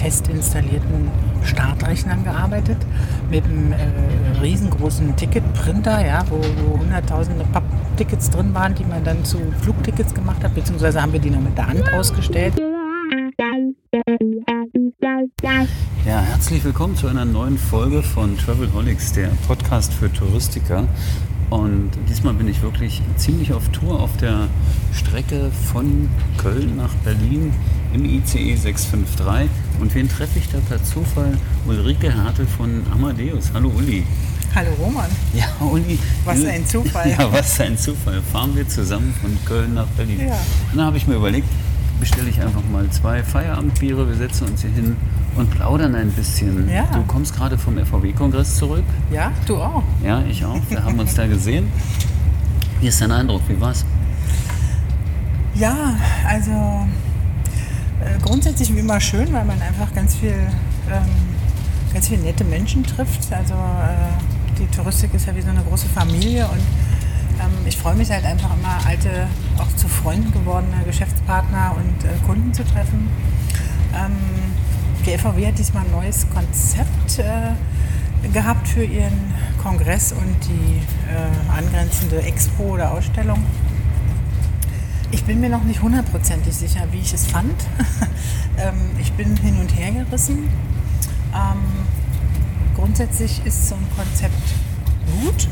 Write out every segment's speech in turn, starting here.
fest installierten Startrechnern gearbeitet, mit einem äh, riesengroßen Ticketprinter, ja, wo, wo hunderttausende Papptickets drin waren, die man dann zu Flugtickets gemacht hat, beziehungsweise haben wir die noch mit der Hand ausgestellt. Ja, herzlich willkommen zu einer neuen Folge von Travelholics, der Podcast für Touristiker. Und diesmal bin ich wirklich ziemlich auf Tour auf der Strecke von Köln nach Berlin im ICE 653. Und wen treffe ich da per Zufall? Ulrike Hartl von Amadeus. Hallo Uli. Hallo Roman. Ja, Uli. Was ein Zufall. Ja, was ein Zufall. Fahren wir zusammen von Köln nach Berlin. Ja. Und dann habe ich mir überlegt, bestelle ich einfach mal zwei Feierabendbiere. Wir setzen uns hier hin und plaudern ein bisschen. Ja. Du kommst gerade vom FVW-Kongress zurück. Ja, du auch. Ja, ich auch. Wir haben uns da gesehen. Wie ist dein Eindruck? Wie war's? Ja, also äh, grundsätzlich wie immer schön, weil man einfach ganz viel, ähm, ganz viele nette Menschen trifft. Also äh, die Touristik ist ja wie so eine große Familie und ich freue mich halt einfach immer, alte, auch zu Freunden gewordene Geschäftspartner und äh, Kunden zu treffen. Ähm, die FVW hat diesmal ein neues Konzept äh, gehabt für ihren Kongress und die äh, angrenzende Expo oder Ausstellung. Ich bin mir noch nicht hundertprozentig sicher, wie ich es fand. ähm, ich bin hin und her gerissen. Ähm, grundsätzlich ist so ein Konzept gut,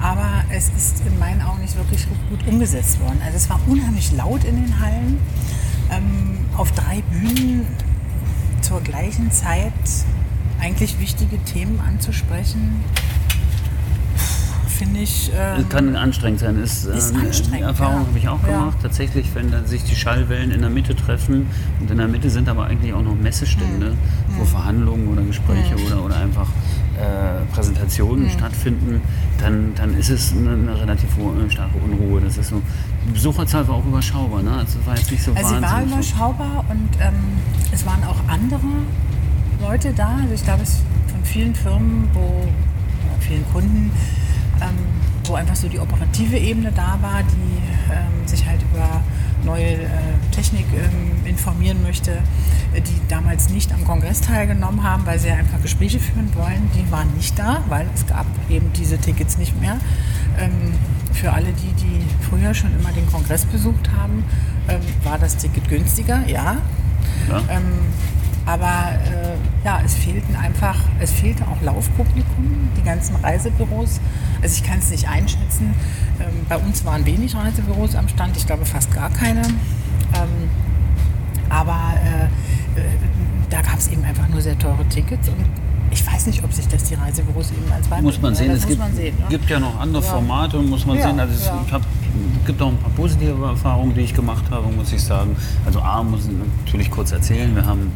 aber es ist in meinen Augen nicht wirklich gut umgesetzt worden. Also es war unheimlich laut in den Hallen. Ähm, auf drei Bühnen zur gleichen Zeit eigentlich wichtige Themen anzusprechen, finde ich. Ähm, Es kann anstrengend sein. Ist, Ist äh, anstrengend, Die Erfahrung ja. habe ich auch Ja. gemacht. Tatsächlich, wenn sich die Schallwellen in der Mitte treffen und in der Mitte sind aber eigentlich auch noch Messestände, Hm. wo Verhandlungen oder Gespräche oder, oder einfach äh, Präsentationen Hm. stattfinden, dann, dann ist es eine, eine relativ äh, starke Unruhe. Das ist so. Die Besucherzahl war auch überschaubar. Ne? Also war jetzt nicht so Also sie war überschaubar und ähm, es waren auch andere Leute da. Also ich glaube, es von vielen Firmen, wo oder vielen Kunden, ähm, wo einfach so die operative Ebene da war, die ähm, sich halt über neue äh, Technik ähm, informieren möchte, äh, die damals nicht am Kongress teilgenommen haben, weil sie einfach Gespräche führen wollen. Die waren nicht da, weil es gab eben diese Tickets nicht mehr. Ähm, für alle die, die früher schon immer den Kongress besucht haben, ähm, war das Ticket günstiger, ja. Ja. Aber äh, ja, es fehlten einfach, es fehlte auch Laufpublikum, die ganzen Reisebüros. Also ich kann es nicht einschätzen. Ähm, bei uns waren wenig Reisebüros am Stand, ich glaube fast gar keine. Ähm, aber äh, äh, da gab es eben einfach nur sehr teure Tickets und ich weiß nicht, ob sich das die Reisebüros eben als beibringen. Muss man sehen, es gibt, man sehen, ne? gibt ja noch andere Ja. Formate und muss man Ja, sehen. Also es ja. ich hab, gibt auch ein paar positive Erfahrungen, die ich gemacht habe, muss ich sagen. Also A, muss ich natürlich kurz erzählen, wir haben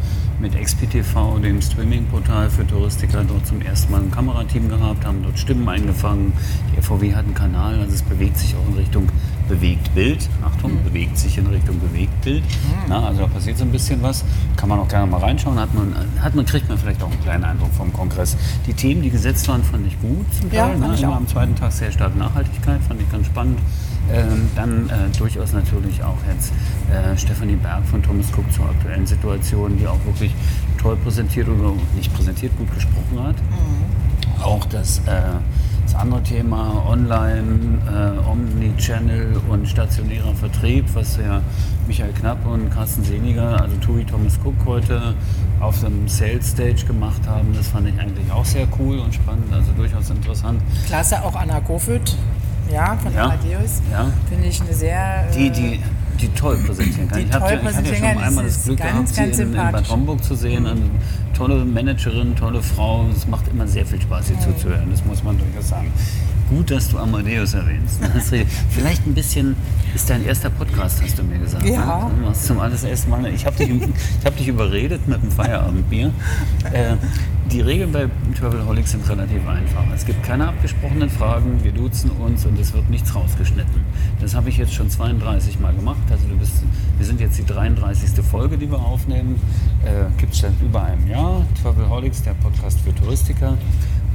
mit XPTV, dem Streaming-Portal für Touristiker, dort zum ersten Mal ein Kamerateam gehabt, haben dort Stimmen eingefangen. Die FVW hat einen Kanal, also es bewegt sich auch in Richtung Bewegtbild. Achtung, Mhm. bewegt sich in Richtung Bewegtbild. Na, also da passiert so ein bisschen was. Kann man auch gerne mal reinschauen. Hat man, hat man, kriegt man vielleicht auch einen kleinen Eindruck vom Kongress. Die Themen, die gesetzt waren, fand ich gut zum Ja, Teil. fand ne? Immer am zweiten Tag sehr stark Nachhaltigkeit, fand ich ganz spannend. Ähm, dann äh, durchaus natürlich auch jetzt äh, Stefanie Berg von Thomas Cook zur aktuellen Situation, die auch wirklich toll präsentiert oder nicht präsentiert, gut gesprochen hat. Auch das, äh, das andere Thema Online, äh, Omnichannel und stationärer Vertrieb, was ja Michael Knapp und Carsten Seliger, also Tui Thomas Cook heute auf dem Sales Stage gemacht haben, das fand ich eigentlich auch sehr cool und spannend, also durchaus interessant. Klasse auch Anna Kofit, ja, von Ja, Amadeus. ja. Finde ich eine sehr. Die, äh, die, die toll präsentieren kann. Die ich, toll ja- ich hatte ja schon einmal das Glück ganz, gehabt, sie ganz in, in Bad. Homburg zu sehen. Eine tolle Managerin, tolle Frau. Es macht immer sehr viel Spaß, ihr zuzuhören. Das muss man durchaus sagen. Gut, dass du Amadeus erwähnst. Vielleicht ein bisschen, ist dein erster Podcast, hast du mir gesagt. Ja. Ne? Du zum allerersten Mal. Ich habe dich, ich hab dich überredet mit dem Feierabendbier. Äh, die Regeln bei Travelholics sind relativ einfach. Es gibt keine abgesprochenen Fragen, wir duzen uns und es wird nichts rausgeschnitten. Das habe ich jetzt schon 32 Mal gemacht. Also du bist, wir sind jetzt die 33. Folge, die wir aufnehmen. Äh, gibt es seit über einem Jahr. Travelholics, der Podcast für Touristiker.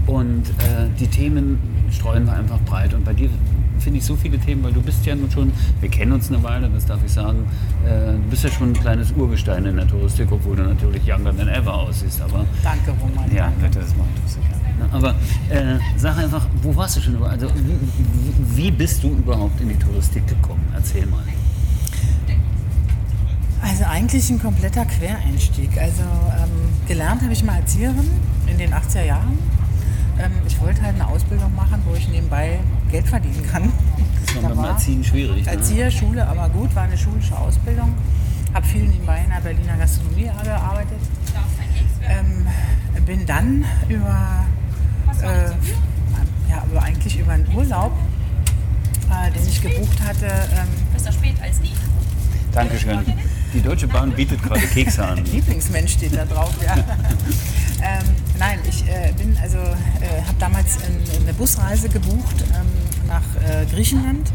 Und äh, die Themen streuen wir einfach breit. Und bei dir finde ich so viele Themen, weil du bist ja nun schon, wir kennen uns eine Weile, das darf ich sagen, äh, du bist ja schon ein kleines Urgestein in der Touristik, obwohl du natürlich younger than ever aussiehst. Aber Danke, Roman. ja, bitte, das doch sicher. Aber äh, sag einfach, wo warst du schon? Also wie, wie- wie bist du überhaupt in die Touristik gekommen? Erzähl mal. Also eigentlich ein kompletter Quereinstieg. Also ähm, gelernt habe ich mal Erzieherin in den 80er Jahren. Ähm, ich wollte halt eine Ausbildung machen, wo ich nebenbei Geld verdienen kann. Das war Da dem war Erziehen schwierig. Ne? Erzieher, Schule, aber gut, war eine schulische Ausbildung. Habe viel nebenbei in der Berliner Gastronomie gearbeitet. Ähm, bin dann über, äh, ja, aber eigentlich über einen Urlaub, äh, den ich gebucht hatte, ähm, Besser spät als nie. Dankeschön. Die Deutsche Bahn bietet gerade Kekse an. Lieblingsmensch steht da drauf, ja. ähm, nein, ich äh, bin also äh, habe damals ein, eine Busreise gebucht ähm, nach äh, Griechenland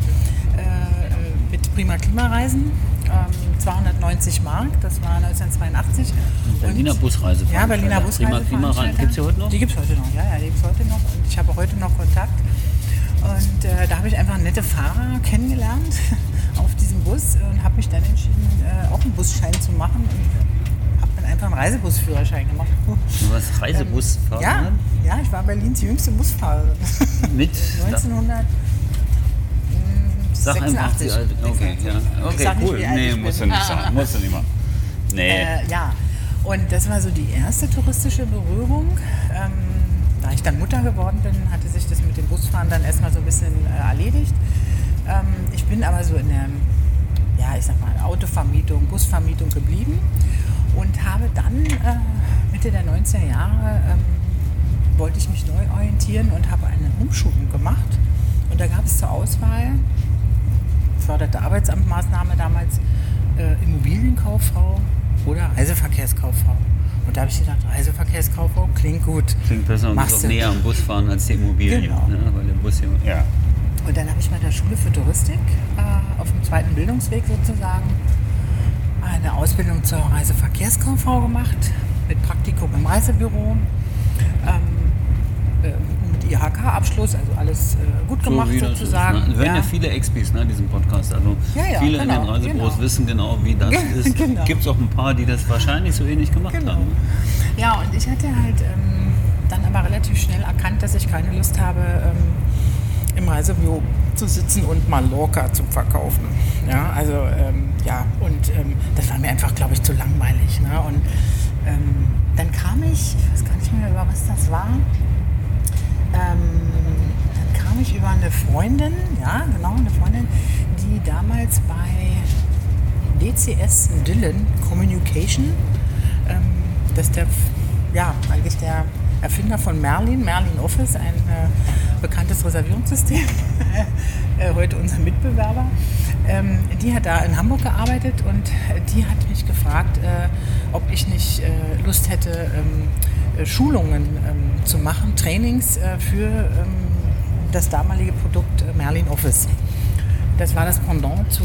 äh, mit Prima Klimareisen. Ähm, 290 Mark, das war 1982. Berliner Und- Busreise. Ja, Berliner Busreise. Prima Klimareisen. Gibt es die heute noch? Die gibt es heute noch, ja, ja, die gibt es heute noch. Und ich habe heute noch Kontakt. Und äh, da habe ich einfach nette Fahrer kennengelernt auf diesem Bus und habe mich dann entschieden, äh, auch einen Busschein zu machen und habe dann einfach einen Reisebusführerschein gemacht. Du warst Reisebusfahrer? Ja, ja, ich war Berlins jüngste Busfahrerin. Mit? 1986. Sag einfach die alte. Okay, ja. Okay, nicht, cool. Nee, musst du nicht sagen. Musst du nicht machen. Nee. Äh, ja, und das war so die erste touristische Berührung. Ähm, da ich dann Mutter geworden bin, hatte sich das mit dem Busfahren dann erstmal so ein bisschen äh, erledigt. Ähm, ich bin aber so in der, ja, ich sag mal, Autovermietung, Busvermietung geblieben und habe dann äh, Mitte der 90er Jahre ähm, wollte ich mich neu orientieren und habe eine Umschulung gemacht. Und da gab es zur Auswahl förderte Arbeitsamtmaßnahme damals äh, Immobilienkauffrau oder Reiseverkehrskauffrau. Und da habe ich gedacht, Reiseverkehrskauffrau klingt gut. Klingt besser und ist Machst auch näher am Bus fahren als die Immobilien. Genau. Ne? Weil der Bus hier, ja. Und dann habe ich bei der Schule für Touristik äh, auf dem zweiten Bildungsweg sozusagen eine Ausbildung zur Reiseverkehrskauffrau gemacht mit Praktikum im Reisebüro. Ähm, äh, mit IHK-Abschluss, also alles äh, gut gemacht wie das ist, sozusagen. Ne? Hören ja. Ja. viele Expis, ne, diesen Podcast. Also Ja, ja, viele in genau, den Reisebüros genau. wissen genau, wie das ist. Genau. Gibt es auch ein paar, die das wahrscheinlich so ähnlich gemacht Genau. haben. Ja, und ich hatte halt ähm, dann aber relativ schnell erkannt, dass ich keine Lust habe, ähm, im Reisebüro zu sitzen und Mallorca zu verkaufen. Ja, also ähm, ja, und ähm, das war mir einfach, glaube ich, zu langweilig. Ne? Und ähm, dann kam ich, ich weiß gar nicht mehr, über was das war. Ähm, dann kam ich über eine Freundin, ja, genau, eine Freundin, die damals bei DCS Dillon Communication, ähm, das ist der, ja, eigentlich der Erfinder von Merlin, Merlin Office, ein äh, bekanntes Reservierungssystem, äh, heute unser Mitbewerber. Ähm, die hat da in Hamburg gearbeitet und die hat mich gefragt, äh, ob ich nicht äh, Lust hätte, ähm, äh, Schulungen ähm, zu machen, Trainings für das damalige Produkt Merlin Office. Das war das Pendant zu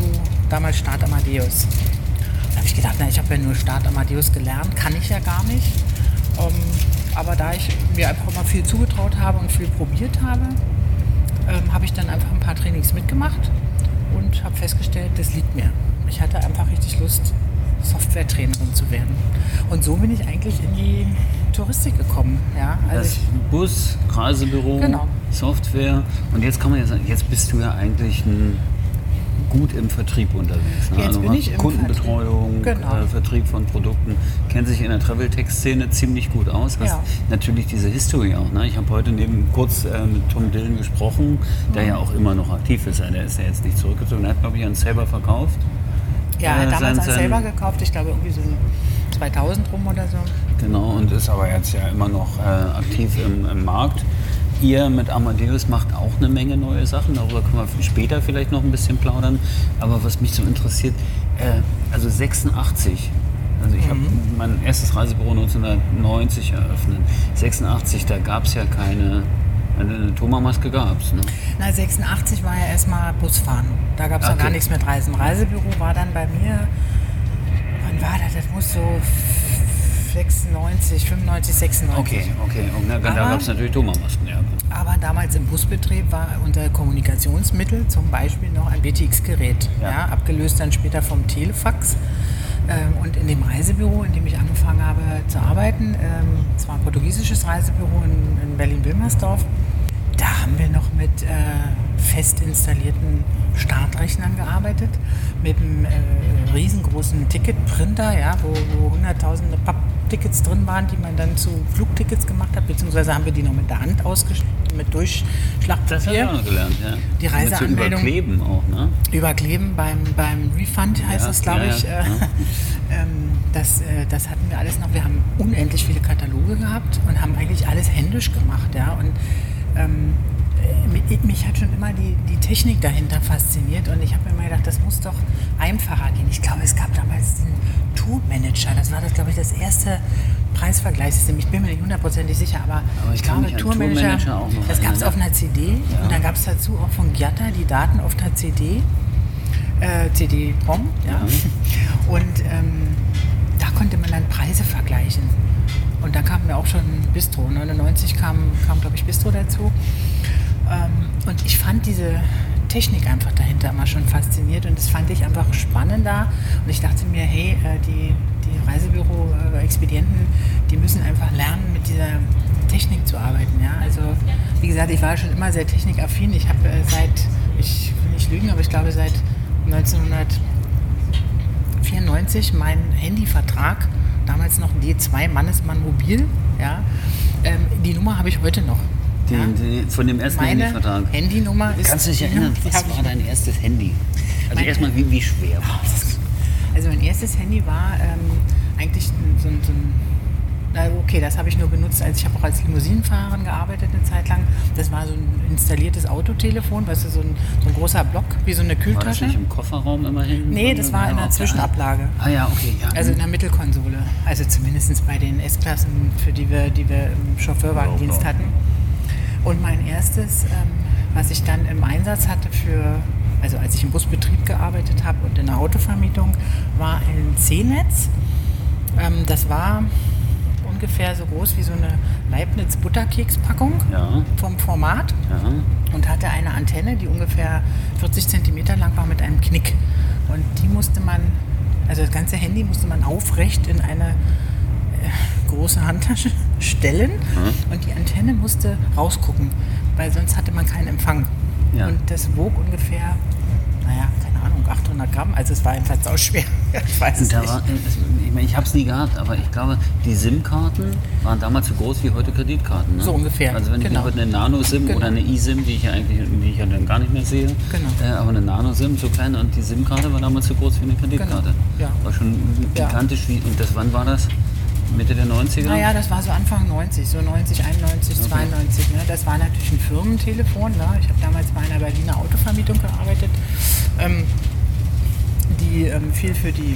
damals Start Amadeus. Da habe ich gedacht, na, ich habe ja nur Start Amadeus gelernt, kann ich ja gar nicht. Aber da ich mir einfach mal viel zugetraut habe und viel probiert habe, ähm, habe ich dann einfach ein paar Trainings mitgemacht und habe festgestellt, das liegt mir. Ich hatte einfach richtig Lust, Software-Trainerin zu werden. Und so bin ich eigentlich in die Touristik gekommen. Ja, also Das Bus, Reisebüro, Genau. Software. Und jetzt kann man ja sagen, jetzt bist du ja eigentlich ein, gut im Vertrieb unterwegs. Ne? Jetzt also bin ich im Kundenbetreuung, Vertrieb. Genau. äh, Vertrieb von Produkten, kennt sich in der Travel-Tech-Szene ziemlich gut aus. Hast Ja. natürlich diese History auch. Ne? Ich habe heute neben kurz äh, mit Tom Dillon gesprochen, der ja auch immer noch aktiv ist. Der ist ja jetzt nicht zurückgezogen. Er hat, glaube ich, einen Saber verkauft. ja, äh, damals sein- ein sein- selber gekauft, ich glaube irgendwie so 2000 rum oder so. Genau, und ist aber jetzt ja immer noch äh, aktiv im, im Markt. Ihr mit Amadeus macht auch eine Menge neue Sachen. Darüber können wir später vielleicht noch ein bisschen plaudern. Aber was mich so interessiert, äh, also 86. Also ich habe mein erstes Reisebüro 1990 eröffnet. 86, da gab es ja keine, eine Thomas-Maske gab es. Ne? Na, 86 war ja erstmal Busfahren. Da gab es ja Okay. gar nichts mit Reisen. Reisebüro war dann bei mir, wann war das? Das muss so 96, 95, 96. Okay, okay. Und da, da gab es natürlich Thomas-Masken, ja. Aber damals im Busbetrieb war unser Kommunikationsmittel zum Beispiel noch ein BTX-Gerät, Ja. ja. abgelöst dann später vom Telefax. Ähm, und in dem Reisebüro, in dem ich angefangen habe zu arbeiten, ähm, es war ein portugiesisches Reisebüro in, in Berlin-Wilmersdorf, da haben wir noch mit äh, fest installierten Startrechnern gearbeitet, mit einem äh, riesengroßen Ticketprinter, ja, wo, wo hunderttausende Papptickets drin waren, die man dann zu Flugtickets gemacht hat, beziehungsweise haben wir die noch mit der Hand ausgeschnitten, mit Das habe ich Durchschlagpapier. auch noch gelernt, ja. Die Reiseanmeldung- überkleben auch, ne? Überkleben beim, beim Refund heißt Ja, das, glaube ja, ich. ja, äh, ähm, das, äh, das hatten wir alles noch. Wir haben unendlich viele Kataloge gehabt und haben eigentlich alles händisch gemacht. Ja? Und ähm, äh, mich, mich hat schon immer die, die Technik dahinter fasziniert und ich habe mir immer gedacht, das muss doch einfacher gehen. Ich glaube, es gab damals den Tourmanager. Das war das, glaube ich, das erste Preisvergleichssystem. Ich bin mir nicht hundertprozentig sicher, aber, Aber ich mich an Tourmanager auch noch das gab es auf einer CD Ja. und dann gab es dazu auch von Giatta die Daten auf der CD äh, CD-ROM. Ja. Und ähm, da konnte man dann Preise vergleichen. Und dann kam mir auch schon Bistro. 99 kam, kam glaube ich, Bistro dazu. Ähm, und ich fand diese Technik einfach dahinter immer schon fasziniert und das fand ich einfach spannender. Und ich dachte mir, hey, äh, die, die Reisebüro-Expedienten, die müssen einfach lernen, mit dieser Technik zu arbeiten. Ja? Also, wie gesagt, ich war schon immer sehr technikaffin. Ich habe äh, seit, ich will nicht lügen, aber ich glaube seit 1994 meinen Handyvertrag, damals noch D2 Mannesmann Mobil, ja, ähm, die Nummer habe ich heute noch. Den, den, von dem ersten Meine Handynvertrag. Handynummer ist. Kannst du dich erinnern, was war dein erstes Handy? Also erstmal, wie, wie schwer war es? Also mein erstes Handy war ähm, eigentlich so ein, so ein na okay, das habe ich nur benutzt, als ich habe auch als Limousinenfahrerin gearbeitet eine Zeit lang. Das war so ein installiertes Autotelefon, weißt du, so ein, so ein großer Block, wie so eine War das Kühltasche. nicht im Kofferraum immerhin? Nee, das war in der auf der- Zwischenablage. Ah ja, okay. Ja. Also in der Mittelkonsole. Also zumindest bei den S-Klassen, für die wir, die wir im Chauffeurwagendienst hatten. Und mein erstes, ähm, was ich dann im Einsatz hatte für, also als ich im Busbetrieb gearbeitet habe und in der Autovermietung, war ein C-Netz. Ähm, das war ungefähr so groß wie so eine Leibniz-Butterkeks-Packung Ja. vom Format ja. und hatte eine Antenne, die ungefähr 40 Zentimeter lang war mit einem Knick. Und die musste man, also das ganze Handy musste man aufrecht in eine äh, große Handtasche stellen und die Antenne musste rausgucken, weil sonst hatte man keinen Empfang. Ja. Und das wog ungefähr, naja, keine Ahnung, 800 Gramm, also es war jedenfalls auch schwer. Ich weiß es nicht. war, äh, ich, meine, ich habe es nie gehabt, aber ich glaube, die SIM-Karten waren damals so groß wie heute Kreditkarten. Ne? So ungefähr, Also wenn ich genau. mir heute eine Nano-SIM Genau. oder eine eSIM, die ich ja eigentlich die ich ja dann gar nicht mehr sehe, Genau. äh, aber eine Nano-SIM, so klein und die SIM-Karte war damals so groß wie eine Kreditkarte. Genau, ja. War schon gigantisch. Wie, und das, wann war das? Mitte der 90er? Naja, das war so Anfang 90, so 90, 91, 92. Ne? Das war natürlich ein Firmentelefon. Ne? Ich habe damals bei einer Berliner Autovermietung gearbeitet, ähm, die ähm, viel für die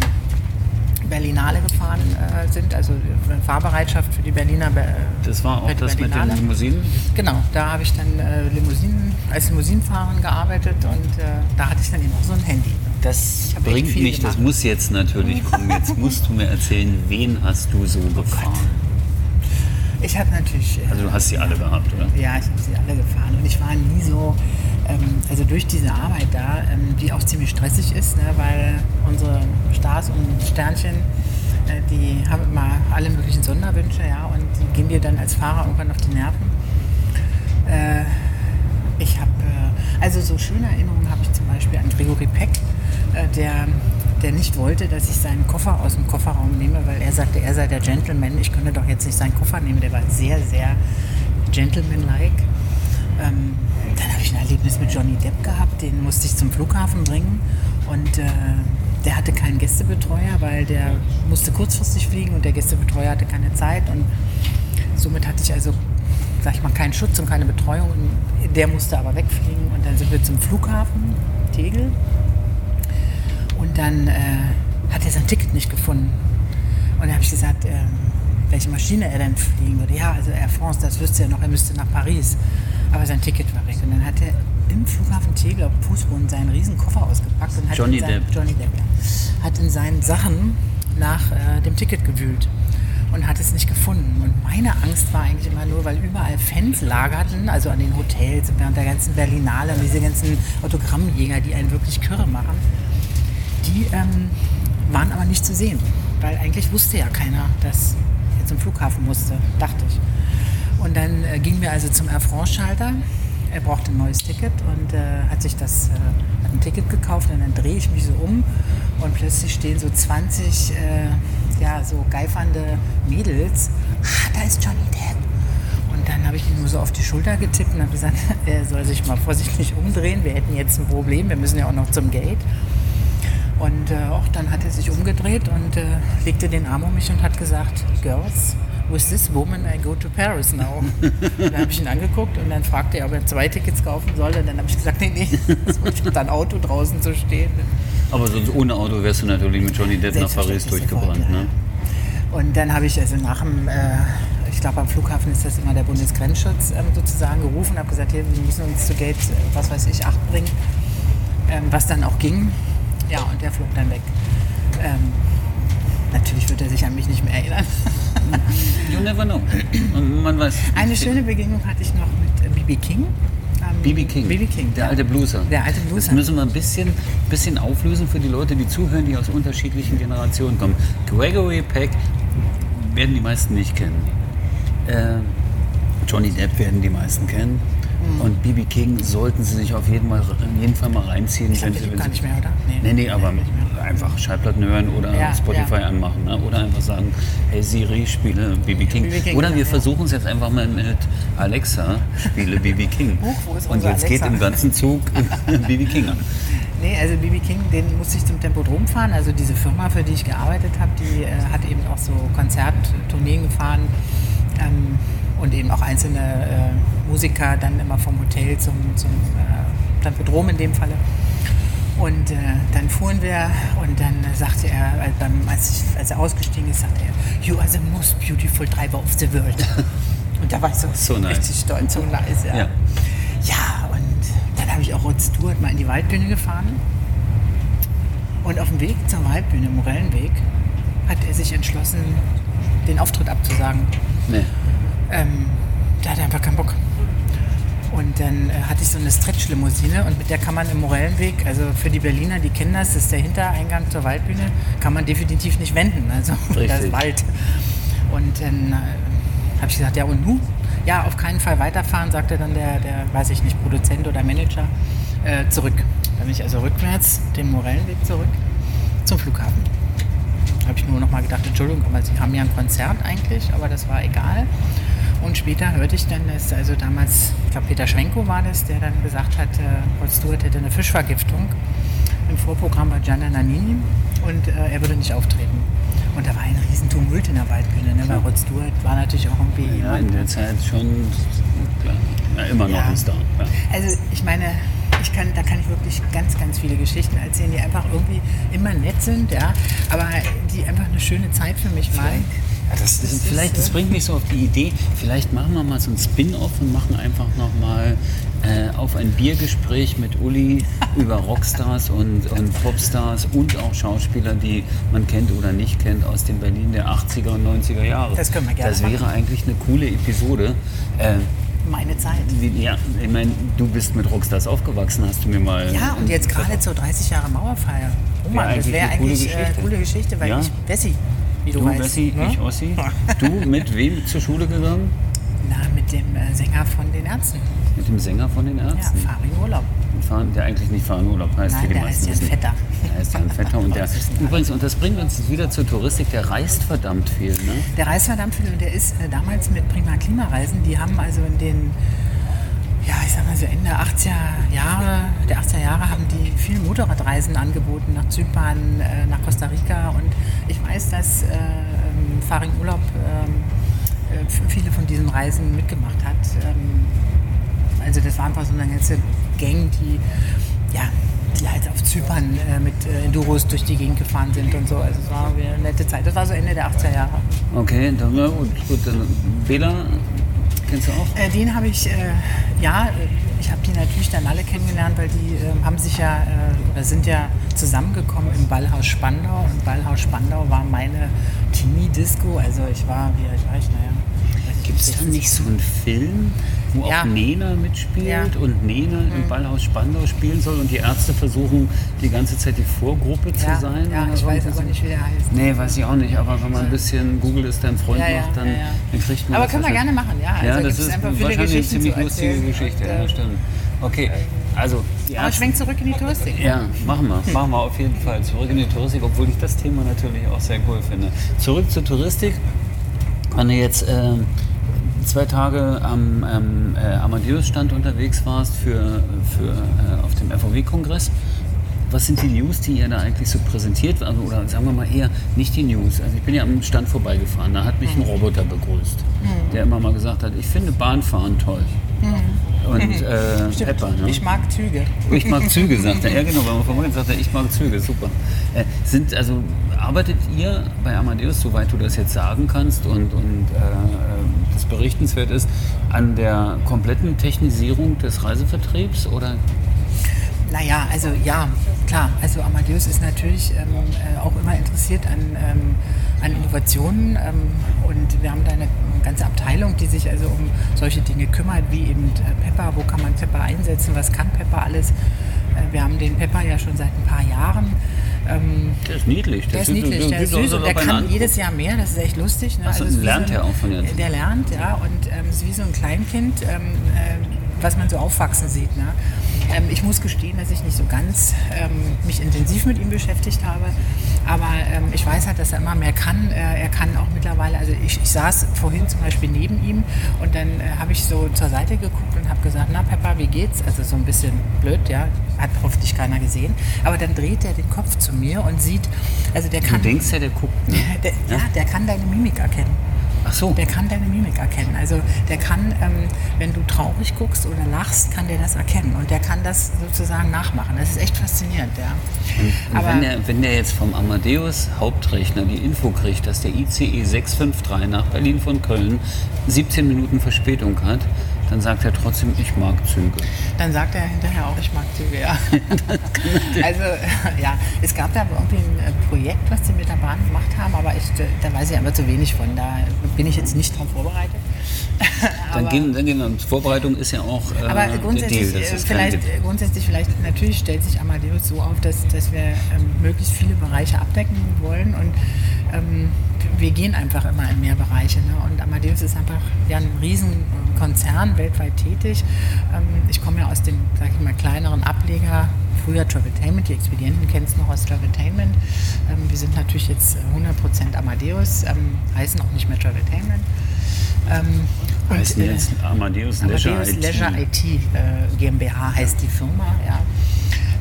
Berlinale gefahren äh, sind, also äh, Fahrbereitschaft für die Berliner. Be Das war auch das mit den. Limousinen? Genau, da habe ich dann äh, Limousinen, als Limousinenfahrerin gearbeitet und äh, da hatte ich dann eben auch so ein Handy. Das bringt viel mich, das gemacht. muss jetzt natürlich kommen. Jetzt musst du mir erzählen, wen hast du so gefahren? Ich habe natürlich. äh, Also du hast sie alle gehabt, oder? Ja, ich habe sie alle gefahren und ich war nie so, ähm, also durch diese Arbeit da, ähm, die auch ziemlich stressig ist, ne, weil unsere Stars und Sternchen, äh, die haben immer alle möglichen Sonderwünsche, ja, und die gehen dir dann als Fahrer irgendwann auf die Nerven. Äh, ich habe, äh, also so schöne Erinnerungen habe ich zum Beispiel an Gregory Peck, der, der nicht wollte, dass ich seinen Koffer aus dem Kofferraum nehme, weil er sagte, er sei der Gentleman. Ich könne doch jetzt nicht seinen Koffer nehmen. Der war sehr, sehr gentlemanlike. Ähm, dann habe ich ein Erlebnis mit Johnny Depp gehabt, den musste ich zum Flughafen bringen und äh, der hatte keinen Gästebetreuer, weil der musste kurzfristig fliegen und der Gästebetreuer hatte keine Zeit und somit hatte ich also sag ich mal, keinen Schutz und keine Betreuung. Und der musste aber wegfliegen. Und dann sind wir zum Flughafen Tegel. Und dann äh, hat er sein Ticket nicht gefunden. Und da habe ich gesagt, ähm, welche Maschine er denn fliegen würde. Ja, also Air France, das wüsste er noch, er müsste nach Paris. Aber sein Ticket war weg. Und dann hat er im Flughafen Tegel auf dem Fußboden seinen riesen Koffer ausgepackt und hat Johnny in seinen, Depp. Johnny Depp ja, hat in seinen Sachen nach äh, dem Ticket gewühlt und hat es nicht gefunden. Und meine Angst war eigentlich immer nur, weil überall Fans lagerten, also an den Hotels und während der ganzen Berlinale und diese ganzen Autogrammjäger, die einen wirklich Kürre machen, die ähm, waren aber nicht zu sehen, weil eigentlich wusste ja keiner, dass er zum Flughafen musste, dachte ich. Und dann äh, gingen wir also zum Air France-Schalter. Er brauchte ein neues Ticket und äh, hat sich das, äh, hat ein Ticket gekauft und dann drehe ich mich so um und plötzlich stehen so 20 äh, ja, so geifernde Mädels. Ah, da ist Johnny Depp. Und dann habe ich ihm nur so auf die Schulter getippt und habe gesagt, er soll sich mal vorsichtig umdrehen. Wir hätten jetzt ein Problem, wir müssen ja auch noch zum Gate. Und äh, auch dann hat er sich umgedreht und äh, legte den Arm um mich und hat gesagt, Girls, with this woman I go to Paris now. dann habe ich ihn angeguckt und dann fragte er, ob er zwei Tickets kaufen soll. Und dann habe ich gesagt, nee, nee, ich habe ein Auto draußen zu stehen. Aber sonst ohne Auto wärst du natürlich mit Johnny Depp nach Paris durchgebrannt. sofort, ja. Ne? Und dann habe ich also nach dem, äh, ich glaube am Flughafen ist das immer der Bundesgrenzschutz ähm, sozusagen gerufen, habe gesagt, hier, wir müssen uns zu Gate, äh, was weiß ich, 8 bringen, ähm, was dann auch ging. Ja, und der flog dann weg. Ähm, natürlich wird er sich an mich nicht mehr erinnern. You never know. Man weiß. Eine schöne Begegnung hatte ich noch mit äh, B.B. King. Ähm, BB King. B.B. King, Der ja. alte Blueser. Der alte Das Blueser. müssen wir ein bisschen, bisschen auflösen für die Leute, die zuhören, die aus unterschiedlichen Generationen kommen. Gregory Peck werden die meisten nicht kennen. Äh, Johnny Depp werden die meisten kennen. Mhm. Und BB King sollten sie sich auf jeden, mal, in jeden Fall mal reinziehen. Ich wenn sie- wenn gar nicht mehr, oder? Nee, nee, aber nicht mehr. einfach Schallplatten hören oder Ja, Spotify ja. anmachen. Ne? Oder einfach sagen, hey Siri, spiele BB King. King, oder wir versuchen es jetzt einfach mal mit Alexa, spiele BB King. Huch, wo ist Und jetzt geht Alexa? im ganzen Zug BB King an. Nee, also BB King, den musste ich zum Tempodrom fahren. Also diese Firma, für die ich gearbeitet habe, die äh, hat eben auch so Konzerttourneen gefahren ähm, und eben auch einzelne äh, Musiker dann immer vom Hotel zum, zum äh, Tempodrom in dem Falle. Und äh, dann fuhren wir und dann sagte er, äh, als, ich, als er ausgestiegen ist, sagte er, You are the most beautiful driver of the world. Und da war ich so, So nice. richtig stolz, so nice. Ja, Ja. ja und dann habe ich auch Rod Stewart mal in die Waldbühne gefahren. Und auf dem Weg zur Waldbühne, Morellenweg, hat er sich entschlossen, den Auftritt abzusagen. Nee. Ähm, der hatte einfach keinen Bock. Und dann äh, hatte ich so eine Stretch-Limousine und mit der kann man im Morellenweg, also für die Berliner, die kennen das, das ist der Hintereingang zur Waldbühne, kann man definitiv nicht wenden. Also da Richtig. ist Wald. Und dann äh, habe ich gesagt, ja und nu? Ja, auf keinen Fall weiterfahren, sagte dann der, der weiß ich nicht, Produzent oder Manager, äh, zurück. Dann bin ich also rückwärts den Morellenweg zurück zum Flughafen. Habe ich nur noch mal gedacht, Entschuldigung, aber Sie haben ja ein Konzert eigentlich, aber das war egal. Und später hörte ich dann, dass also damals, ich glaube Peter Schwenko war das, der dann gesagt hat, äh, Rod Stewart hätte eine Fischvergiftung im Vorprogramm bei Gianna Nannini und äh, er würde nicht auftreten. Und da war ein riesen Tumult in der Waldbühne, ne? weil Rod Stewart war natürlich auch irgendwie Ja, in jemand. der Zeit schon, klar, ja, immer noch Ja. ein Star. Ja. Also ich meine, ich kann, da kann ich wirklich ganz, ganz viele Geschichten erzählen, die einfach irgendwie immer nett sind, ja, aber die einfach eine schöne Zeit für mich waren. Ja, das, das, vielleicht, das äh, bringt mich so auf die Idee, vielleicht machen wir mal so ein Spin-off und machen einfach nochmal äh, auf ein Biergespräch mit Uli über Rockstars und, und Popstars und auch Schauspieler, die man kennt oder nicht kennt aus dem Berlin der 80er und 90er Jahre. Das können wir gerne Das wäre eigentlich eine coole Episode. Äh, Meine Zeit. ja, ich meine, du bist mit Rockstars aufgewachsen, hast du mir mal... Ja, und jetzt gerade zur 30 Jahre Mauerfeier. Oh Mann, das eigentlich wäre eine coole eigentlich äh, eine Geschichte. coole Geschichte, weil Ja. ich, Bessie, wie du, Du, weißt. Bessie, ne? ich, Ossi. Du mit wem zur Schule gegangen? Na, mit dem äh, Sänger von den Ärzten. Mit dem Sänger von den Ja, Ärzten. Farin Urlaub. Fahren, der eigentlich nicht fahren Urlaub heißt, Nein, der heißt Jan. Vetter. Der heißt Jan Vetter und der übrigens und das bringt uns wieder zur Touristik. Der reist verdammt viel, ne? Der reist verdammt viel und der ist äh, damals mit Prima Klimareisen, die haben also in den, ja, ich sag mal so Ende 80er Jahre, der 80er Jahre haben die viele Motorradreisen angeboten nach Zypern, äh, nach Costa Rica und ich weiß, dass äh, ähm, Farin Urlaub ähm, viele von diesen Reisen mitgemacht hat. Ähm, also das war einfach so eine ganze Gang, die ja, die halt auf Zypern äh, mit äh, Enduros durch die Gegend gefahren sind und so. Also es war eine nette Zeit. Das war so Ende der 80er Jahre. Okay, dann, gut, gut, dann Bela kennst du auch? Äh, den habe ich, äh, ja, ich habe die natürlich dann alle kennengelernt, weil die äh, haben sich ja, äh, oder sind ja zusammengekommen im Ballhaus Spandau. Und Ballhaus Spandau war meine Teenie-Disco. Also ich war, wie alt war ich, naja. Gibt es da nicht so einen Film, wo Ja. auch Nena mitspielt Ja. und Nena im Ballhaus Spandau spielen soll und die Ärzte versuchen die ganze Zeit die Vorgruppe zu Ja, sein? ja ich weiß aber nicht, wie der heißt. Nee, weiß ich auch nicht, aber wenn man ein bisschen Google ist dein Freund macht, dann, dann kriegt man Aber können wir wahrscheinlich- gerne machen, ja. Also ja, da das ist einfach viele wahrscheinlich eine ziemlich lustige. Geschichte, ja, stimmt. Okay, also Aber Ärzte... schwenk zurück in die Touristik. Ja, machen wir. Machen wir auf jeden Fall. Zurück in die Touristik, obwohl ich das Thema natürlich auch sehr cool finde. Zurück zur Touristik. Wenn du jetzt ähm, zwei Tage am ähm, äh, Amadeus-Stand unterwegs warst für, für, äh, auf dem FOW-Kongress, was sind die News, die ihr da eigentlich so präsentiert? Also, oder sagen wir mal eher nicht die News. Also ich bin ja am Stand vorbeigefahren, da hat mich ein Roboter begrüßt, der immer mal gesagt hat, ich finde Bahnfahren toll. Und äh, Pepper, ne? Ich mag Züge. Ich mag Züge, sagt er. Ja, genau, wenn man vorhin sagt er, ich mag Züge, super. Äh, sind, also, arbeitet ihr bei Amadeus, soweit du das jetzt sagen kannst und, und äh, das berichtenswert ist, an der kompletten Technisierung des Reisevertriebs oder Naja, also ja, klar. Also Amadeus ist natürlich ähm, äh, auch immer interessiert an, ähm, an Innovationen ähm, und wir haben da eine ganze Abteilung, die sich also um solche Dinge kümmert, wie eben äh, Pepper, wo kann man Pepper einsetzen, was kann Pepper alles. Äh, wir haben den Pepper ja schon seit ein paar Jahren. Ähm, der ist niedlich. der ist sieht- niedlich, der ist süß und der er kann jedes Jahr mehr, das ist echt lustig. Ne? Ach so, es ist wie lernt so ein- er auch von jetzt? Der lernt, ja, und ähm, es ist wie so ein Kleinkind, ähm, äh, was man so aufwachsen sieht. Ne? Ähm, ich muss gestehen, dass ich nicht so ganz ähm, mich intensiv mit ihm beschäftigt habe, aber ähm, ich weiß halt, dass er immer mehr kann. Äh, er kann auch mittlerweile, also ich, ich saß vorhin zum Beispiel neben ihm und dann äh, habe ich so zur Seite geguckt und habe gesagt, na Peppa, wie geht's? Also so ein bisschen blöd, ja, hat hoffentlich keiner gesehen. Aber dann dreht er den Kopf zu mir und sieht, also der Du kann... denkst ja, der guckt. Ne? Der, ja, der kann deine Mimik erkennen. Ach so. Der kann deine Mimik erkennen. Also der kann, ähm, wenn du traurig guckst oder lachst, kann der das erkennen. Und der kann das sozusagen nachmachen. Das ist echt faszinierend, ja. Und Aber- wenn, der, wenn der jetzt vom Amadeus Hauptrechner die Info kriegt, dass der ICE 653 nach Berlin von Köln 17 Minuten Verspätung hat, dann sagt er trotzdem, ich mag Züge. Dann sagt er hinterher auch, ich mag Züge, ja. also, ja, es gab da irgendwie ein äh, Projekt, was sie mit der Bahn gemacht haben, aber ich, äh, da weiß ich aber zu wenig von. Da bin ich jetzt nicht drauf vorbereitet. Dann gehen, dann gehen wir. Vorbereitung ist ja auch äh, Aber grundsätzlich, Deal. Äh, vielleicht, grundsätzlich vielleicht, natürlich stellt sich Amadeus so auf, dass, dass wir ähm, möglichst viele Bereiche abdecken wollen und ähm, wir gehen einfach immer in mehr Bereiche. Ne? Und Amadeus ist einfach ja, ein Riesenkonzern, weltweit tätig. Ähm, ich komme ja aus dem, sag ich mal, kleineren Ableger, früher Traveltainment, die Expedienten kennst noch aus Traveltainment. Ähm, wir sind natürlich jetzt äh, 100% Amadeus, ähm, heißen auch nicht mehr Traveltainment. Ähm, und, Heißen äh, jetzt Amadeus Leisure Amadeus IT. Leisure IT äh, GmbH heißt die Firma, ja.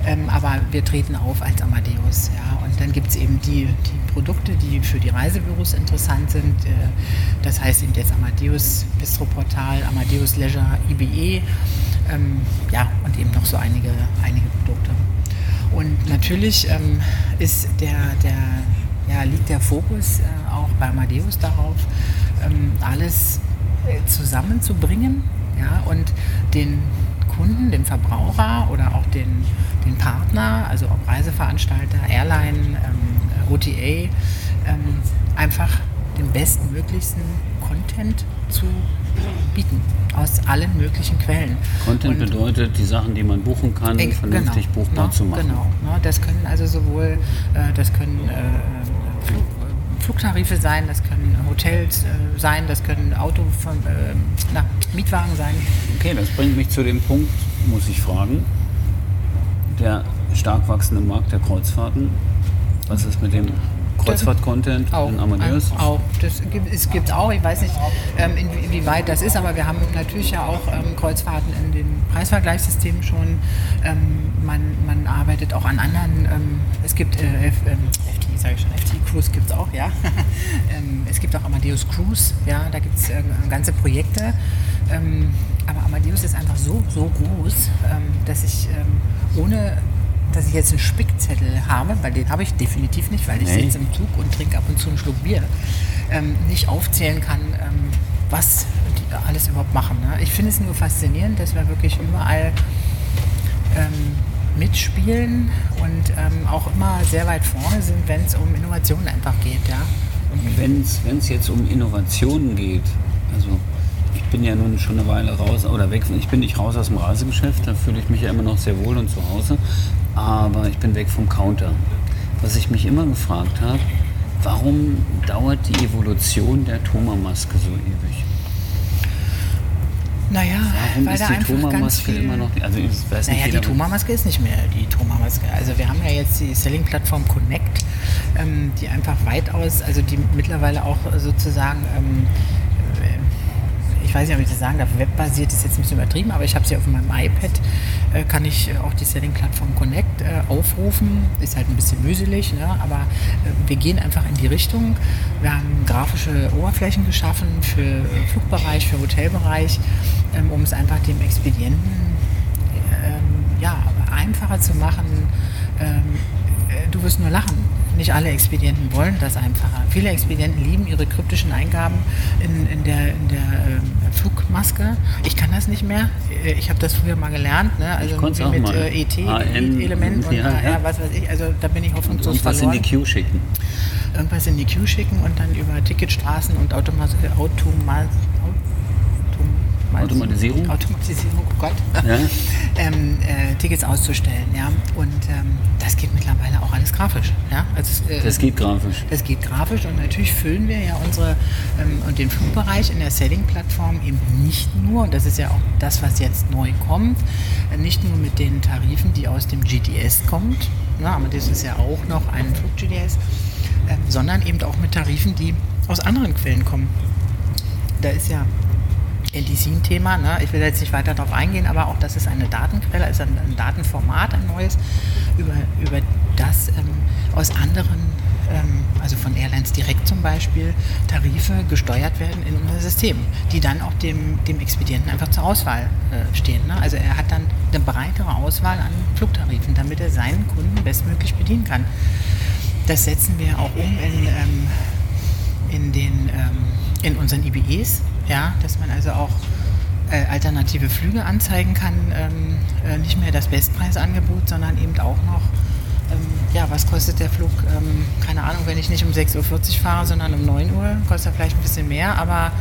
Ähm, aber wir treten auf als Amadeus, ja. Und dann gibt es eben die, die Produkte, die für die Reisebüros interessant sind. Äh, das heißt eben jetzt Amadeus Bistro-Portal, Amadeus Leisure IBE, ähm, ja, und eben noch so einige, einige Produkte. Und natürlich ähm, ist der, der, ja, liegt der Fokus äh, auch bei Amadeus darauf, ähm, alles äh, zusammenzubringen ja, und den Kunden, den Verbraucher oder auch den, den Partner, also ob Reiseveranstalter, Airline, ähm, OTA, ähm, einfach den bestmöglichsten Content zu bieten aus allen möglichen Quellen. Content Und- bedeutet, die Sachen, die man buchen kann, Ex- vernünftig genau, buchbar ne, zu machen. Genau, ne, das können also sowohl, äh, das können äh, äh, Flugtarife sein, das können Hotels äh, sein, das können Auto von, äh, na, Mietwagen sein. Okay, das bringt mich zu dem Punkt, muss ich fragen, der stark wachsende Markt der Kreuzfahrten. Was ist mit dem Kreuzfahrt-Content in Amadeus? Auch. Das gibt es gibt auch. Ich weiß nicht, ähm, inwie- inwieweit das ist, aber wir haben natürlich ja auch ähm, Kreuzfahrten in den Preisvergleichssystemen schon. Ähm, man, man arbeitet auch an anderen. Ähm, es gibt äh, F, ähm, FTIs, jetzt sage ich schon, FT Cruise gibt es auch, ja. ähm, es gibt auch Amadeus Cruise, ja, da gibt es äh, ganze Projekte. Ähm, aber Amadeus ist einfach so, so groß, ähm, dass ich ähm, ohne dass ich jetzt einen Spickzettel habe, weil den habe ich definitiv nicht, weil ich Nee. sitze im Zug und trinke ab und zu einen Schluck Bier, ähm, nicht aufzählen kann, ähm, was die alles überhaupt machen. Ne? Ich finde es nur faszinierend, dass wir wirklich überall ähm, mitspielen und ähm, auch immer sehr weit vorne sind, wenn es um Innovationen einfach geht. Ja? Wenn es jetzt um Innovationen geht, also ich bin ja nun schon eine Weile raus oder weg, ich bin nicht raus aus dem Reisegeschäft, da fühle ich mich ja immer noch sehr wohl und zu Hause, aber ich bin weg vom Counter. Was ich mich immer gefragt habe, warum dauert die Evolution der Thoma-Maske so ewig? Naja, Warum weil ist die Thoma-Maske viel... immer noch, also ich weiß nicht, Naja, die Thoma-Maske ist nicht mehr die Thoma-Maske. Also wir haben ja jetzt die Selling-Plattform Connect, ähm, die einfach weitaus, also die mittlerweile auch sozusagen, ähm, äh, ich weiß nicht, ob ich das sagen darf, webbasiert ist jetzt ein bisschen übertrieben, aber ich habe sie auf meinem iPad, äh, kann ich äh, auch die Selling-Plattform Connect äh, aufrufen. Ist halt ein bisschen mühselig, ne? aber äh, wir gehen einfach in die Richtung. Wir haben grafische Oberflächen geschaffen für äh, Flugbereich, für Hotelbereich, ähm, um es einfach dem Expedienten ähm, ja, einfacher zu machen. Ähm, äh, du wirst nur lachen. Nicht alle Expedienten wollen das einfacher. Viele Expedienten lieben ihre kryptischen Eingaben in, in der, in der ähm, Flugmaske. Ich kann das nicht mehr. Äh, Ich habe das früher mal gelernt. Ne? Also mit äh, ET, AN, Element und ja, AR, was weiß ich. Also da bin ich hoffnungslos und was in verloren die Queue schicken. irgendwas in die Queue schicken und dann über Ticketstraßen und Automa äh, Automa Automa Automatisierung? Automatisierung, oh Gott. Ja. ähm, äh, Tickets auszustellen. Ja? Und ähm, das geht mittlerweile auch alles grafisch. Ja? Also, äh, Das geht grafisch. das geht grafisch und natürlich füllen wir ja unsere ähm, und den Flugbereich in der Selling-Plattform eben nicht nur, und das ist ja auch das, was jetzt neu kommt, äh, nicht nur mit den Tarifen, die aus dem GDS kommt, ne, aber das ist ja auch noch ein Flug-GDS, ähm, sondern eben auch mit Tarifen, die aus anderen Quellen kommen. Da ist ja NDC ein Thema, ne? ich will jetzt nicht weiter darauf eingehen, aber auch das ist eine Datenquelle, ist ein, ein Datenformat, ein neues, über, über das ähm, aus anderen, ähm, also von Airlines direkt zum Beispiel, Tarife gesteuert werden in unser System, die dann auch dem, dem Expedienten einfach zur Auswahl äh, stehen. Ne? Also er hat dann eine breitere Auswahl an Flugtarifen, damit er seinen Kunden bestmöglich bedienen kann. Das setzen wir auch um in, ähm, in, den, ähm, in unseren IBEs, ja, dass man also auch äh, alternative Flüge anzeigen kann, ähm, äh, nicht mehr das Bestpreisangebot, sondern eben auch noch, ähm, ja, was kostet der Flug, ähm, keine Ahnung, wenn ich nicht um 6.40 Uhr fahre, sondern um 9 Uhr, kostet er vielleicht ein bisschen mehr, aber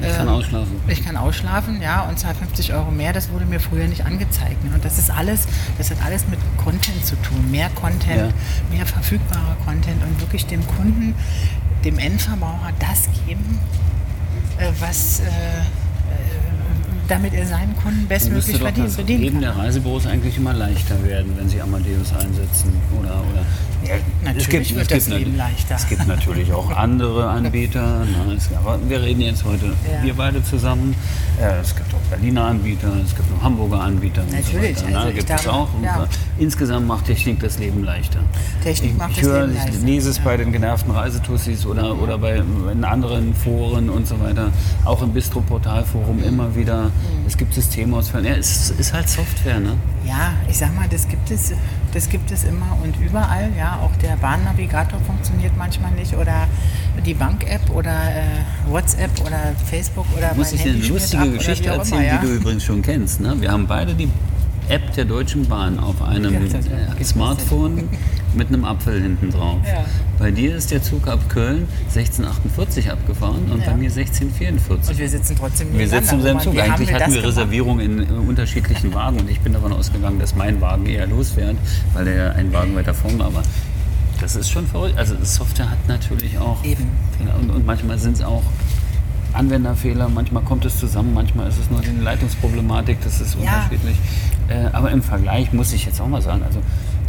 Ich kann ähm, ausschlafen. ich kann ausschlafen, ja, und zahle 50 Euro mehr. Das wurde mir früher nicht angezeigt. Ne? Und das ist alles, das hat alles mit Content zu tun. Mehr Content, mehr verfügbarer Content und wirklich dem Kunden, dem Endverbraucher das geben, was, äh, äh, damit er seinen Kunden bestmöglich verdienen, das Leben der Reisebüros eigentlich immer leichter werden, wenn sie Amadeus einsetzen. Oder, oder Ja, natürlich wird das nat- Leben leichter. Es gibt natürlich auch andere Anbieter. Ne? Es, aber wir reden jetzt heute, Ja. wir beide zusammen. Äh, es gibt auch Berliner Anbieter, es gibt auch Hamburger Anbieter. Natürlich, so also ne? ich gibt es auch. Ja. Insgesamt macht Technik das Leben leichter. Technik macht ich das höre, Leben ich leichter. lese es Ja. bei den genervten Reisetussis oder, oder bei in anderen Foren und so weiter, auch im Bistro-Portalforum immer wieder. Mhm. Es gibt Systemausfälle. Ja, es ist halt Software, ne? Ja, ich sag mal, das gibt es, das gibt es immer und überall. Ja, auch der Bahnnavigator funktioniert manchmal nicht oder die Bank-App oder äh, WhatsApp oder Facebook oder muss ich dir eine lustige Geschichte erzählen, immer, ja. die du übrigens schon kennst. Ne? Wir haben beide die App der Deutschen Bahn auf einem Ja, äh, Smartphone mit einem Apfel hinten drauf. Ja. Bei dir ist der Zug ab Köln 1648 abgefahren und Ja. bei mir 1644. Und wir sitzen trotzdem Wir sitzen im selben Zug. wie Eigentlich hatten wir? Reservierungen in äh, unterschiedlichen Wagen und ich bin davon ausgegangen, dass mein Wagen eher losfährt, weil er einen Wagen weiter vorn war. Aber das ist schon verrückt. Also Software hat natürlich auch Eben. Und, und manchmal sind es auch Anwenderfehler, manchmal kommt es zusammen, manchmal ist es nur die Leitungsproblematik, das ist Ja. unterschiedlich. Äh, aber im Vergleich muss ich jetzt auch mal sagen, also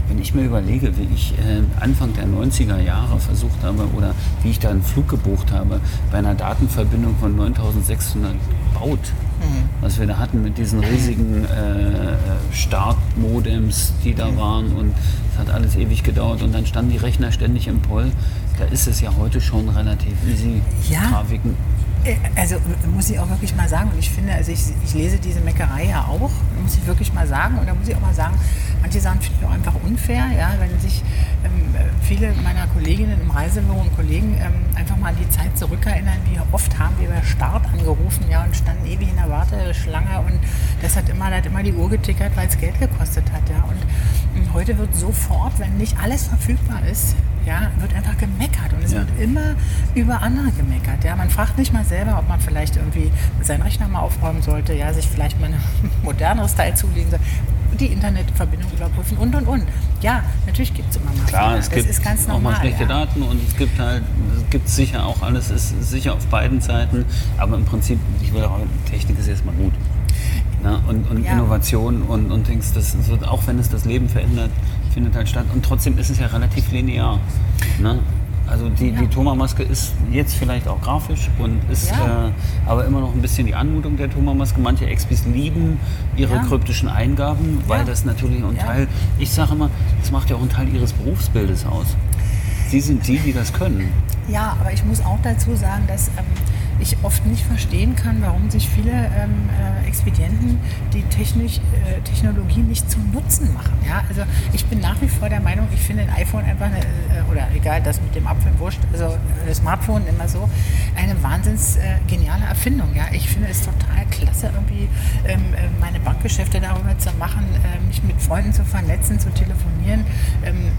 wenn ich mir überlege, wie ich äh, Anfang der 90er Jahre versucht habe oder wie ich da einen Flug gebucht habe, bei einer Datenverbindung von 9600 verbaut, mhm. was wir da hatten mit diesen riesigen äh, Startmodems, die da mhm. waren und es hat alles ewig gedauert und dann standen die Rechner ständig im Poll. Da ist es ja heute schon relativ easy, ja. Grafiken also muss ich auch wirklich mal sagen, und ich finde, also ich, ich, lese diese Meckerei ja auch, muss ich wirklich mal sagen, und da muss ich auch mal sagen, manche Sachen finde ich auch einfach unfair, ja, wenn sich ähm, viele meiner Kolleginnen im Reisebüro und Kollegen ähm, einfach mal an die Zeit zurückerinnern, wie oft haben wir bei Start angerufen, ja, und standen ewig in der Warteschlange und das hat immer, das hat immer die Uhr getickert, weil es Geld gekostet hat, ja, und ähm, heute wird sofort, wenn nicht alles verfügbar ist, ja, wird einfach gemeckert und es ja. wird immer über andere gemeckert. Ja. Man fragt nicht mal selber, ob man vielleicht irgendwie seinen Rechner mal aufräumen sollte, ja, sich vielleicht mal ein moderneres Teil zulegen soll, die Internetverbindung überprüfen und und und. Ja, natürlich gibt es immer mal Klar, Fehler. es gibt ist ganz normal, auch mal schlechte ja. Daten und es gibt halt, es gibt sicher auch alles, ist sicher auf beiden Seiten, aber im Prinzip, ich will auch, Technik ist erstmal gut. Ne? Und, und ja. Innovation und, und Dings, das wird, auch wenn es das Leben verändert, findet halt statt. Und trotzdem ist es ja relativ linear. Ne? Also die, ja. die Thoma-Maske ist jetzt vielleicht auch grafisch und ist ja. äh, aber immer noch ein bisschen die Anmutung der Thoma-Maske. Manche Expis lieben ihre ja. kryptischen Eingaben, weil das natürlich ein Teil, ich sage immer, das macht ja auch einen Teil ihres Berufsbildes aus. Sie sind die, die das können. Ja, aber ich muss auch dazu sagen, dass ähm, ich oft nicht verstehen kann, warum sich viele ähm, äh, Expedienten die Technik, äh, Technologie nicht zum Nutzen machen. Ja? Also ich bin nach wie vor der Meinung, ich finde ein iPhone einfach, eine, äh, oder egal, das mit dem Apfel wurscht, also das äh, Smartphone immer so, eine wahnsinns äh, geniale Erfindung. Ja? Ich finde es total klasse, irgendwie ähm, äh, meine Bankgeschäfte darüber zu machen, mich mit Freunden zu vernetzen, zu telefonieren. Ähm,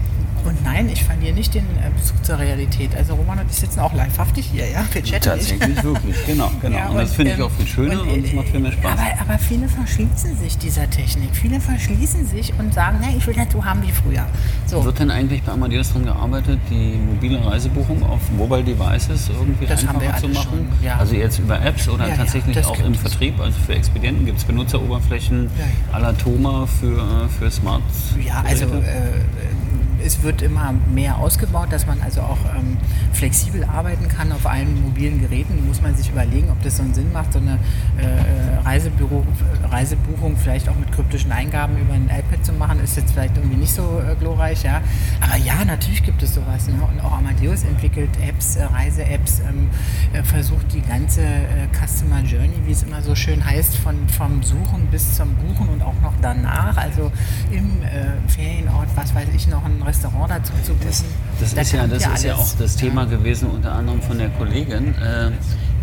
und nein, ich verliere nicht den äh, Bezug zur Realität. Also Roman und ich sitzen auch livehaftig hier, ja, wir chatten Tatsächlich, wirklich, genau. genau. Ja, und, und, das finde ich ähm, auch viel schöner und, und es macht viel mehr Spaß. Aber, aber, viele verschließen sich dieser Technik. Viele verschließen sich und sagen, nein, ich will das so haben wie früher. So. Wird denn eigentlich bei Amadeus daran gearbeitet, die mobileReisebuchung auf Mobile Devices irgendwie das einfacher zu machen? Schon, ja. Also jetzt über Apps oder ja, tatsächlich auch im Vertrieb, also für Expedienten gibt es Benutzeroberflächen ja, ja. à la Thoma für, äh, für Smart. Ja, also äh, es wird immer mehr ausgebaut, dass man also auch ähm, flexibel arbeiten kann auf allen mobilen Geräten. Da muss man sich überlegen, ob das so einen Sinn macht, so eine äh, äh Reisebüro, Reisebuchung vielleicht auch mit kryptischen Eingaben über ein iPad zu machen, ist jetzt vielleicht irgendwie nicht so äh, glorreich, ja. Aber ja, natürlich gibt es sowas. Ne? Und auch Amadeus entwickelt Apps, äh, Reise-Apps, ähm, äh, versucht die ganze äh, Customer Journey, wie es immer so schön heißt, von, vom Suchen bis zum Buchen und auch noch danach, also im Ferienort, was weiß ich noch, ein Restaurant dazu zu buchen. Das, das ist, ja, das ist ja auch das Thema gewesen, unter anderem von der Kollegin, äh,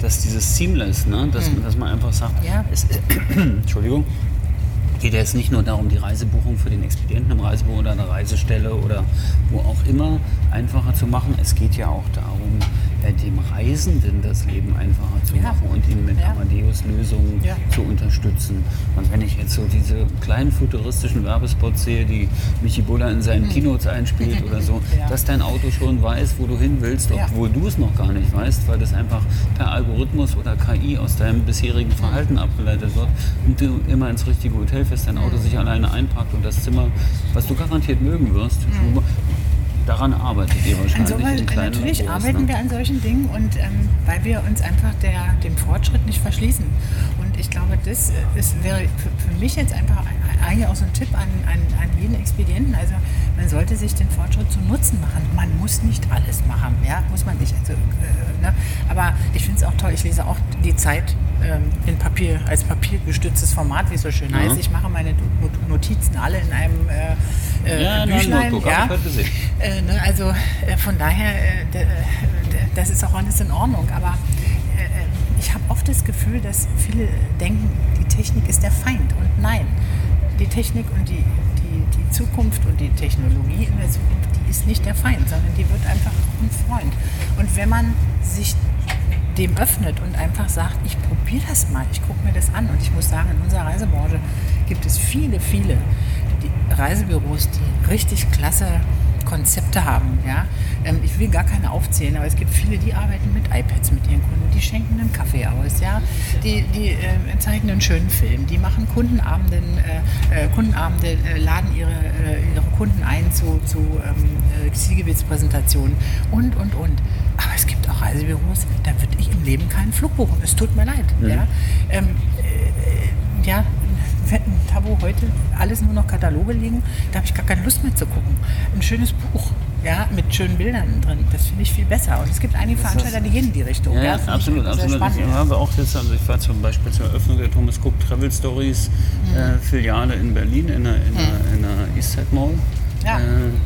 dass dieses Seamless, ne, dass, mhm. dass man einfach sagt, ja. es, äh, Entschuldigung, geht ja jetzt nicht nur darum, die Reisebuchung für den Expedienten im Reisebüro oder eine Reisestelle oder wo auch immer einfacher zu machen. Es geht ja auch darum, äh, dem Reisenden das Leben einfacher zu ja. machen und ihn mit ja. Amadeus-Lösungen ja. zu unterstützen. Und wenn ich jetzt so diese kleinen futuristischen Werbespots sehe, die Michi Buller in seinen mhm. Keynotes einspielt oder so, dass dein Auto schon weiß, wo du hin willst, obwohl du es noch gar nicht weißt, weil das einfach per Algorithmus oder KI aus deinem bisherigen Verhalten mhm. abgeleitet wird und du immer ins richtige Hotel fährst, dein Auto mhm. sich alleine einpackt und das Zimmer, was du garantiert mögen wirst, mhm daran arbeitet ihr wahrscheinlich. Insoweit, in kleinen natürlich Labors, arbeiten ne? wir an solchen Dingen und ähm, weil wir uns einfach der, dem Fortschritt nicht verschließen. Und ich glaube, das ist, wäre für, für mich jetzt einfach eigentlich auch so ein Tipp an, an, an jeden Expedienten. Also man sollte sich den Fortschritt zu Nutzen machen. Man muss nicht alles machen, ja, muss man nicht. Also, äh, ne? Aber ich finde es auch toll. Ich lese auch die Zeit ähm, in Papier, als papiergestütztes Format, wie es so schön heißt. Ich mache meine Notizen alle in einem äh, äh ja, Büchlein. Notebook, ja. Äh, ne, also äh, von daher, äh, das ist auch alles in Ordnung. Aber ich habe oft das Gefühl, dass viele denken, die Technik ist der Feind. Und nein, die Technik und die, die, die Zukunft und die Technologie in der Zukunft, die ist nicht der Feind, sondern die wird einfach ein Freund. Und wenn man sich dem öffnet und einfach sagt, ich probiere das mal, ich gucke mir das an. Und ich muss sagen, in unserer Reisebranche gibt es viele, viele Reisebüros, die richtig klasse Konzepte haben. Ja? Ähm, ich will gar keine aufzählen, aber es gibt viele, die arbeiten mit iPads mit ihren Kunden, die schenken einen Kaffee aus, ja, die, die äh, zeigen einen schönen Film, die machen Kundenabenden, äh, äh Kundenabende, äh, laden ihre, äh, ihre Kunden ein zu, zu ähm, Zielgebietspräsentationen und, und, und. Aber es gibt auch Reisebüros, da würde ich im Leben keinen Flug buchen. Es tut mir leid. Mhm. Ja, ähm, ja fetten Tabo heute alles nur noch Kataloge liegen, da habe ich gar keine Lust mehr zu gucken. Ein schönes Buch, ja, mit schönen Bildern drin, das finde ich viel besser. Und es gibt einige Veranstalter, die gehen in die Richtung. Ja, ja absolut, absolut. Ich habe auch jetzt, also ich war zum Beispiel zur Eröffnung der Thomas Cook Travel Stories mhm. äh, Filiale in Berlin in der, in der, mhm. in der Eastside Mall. Ja, äh,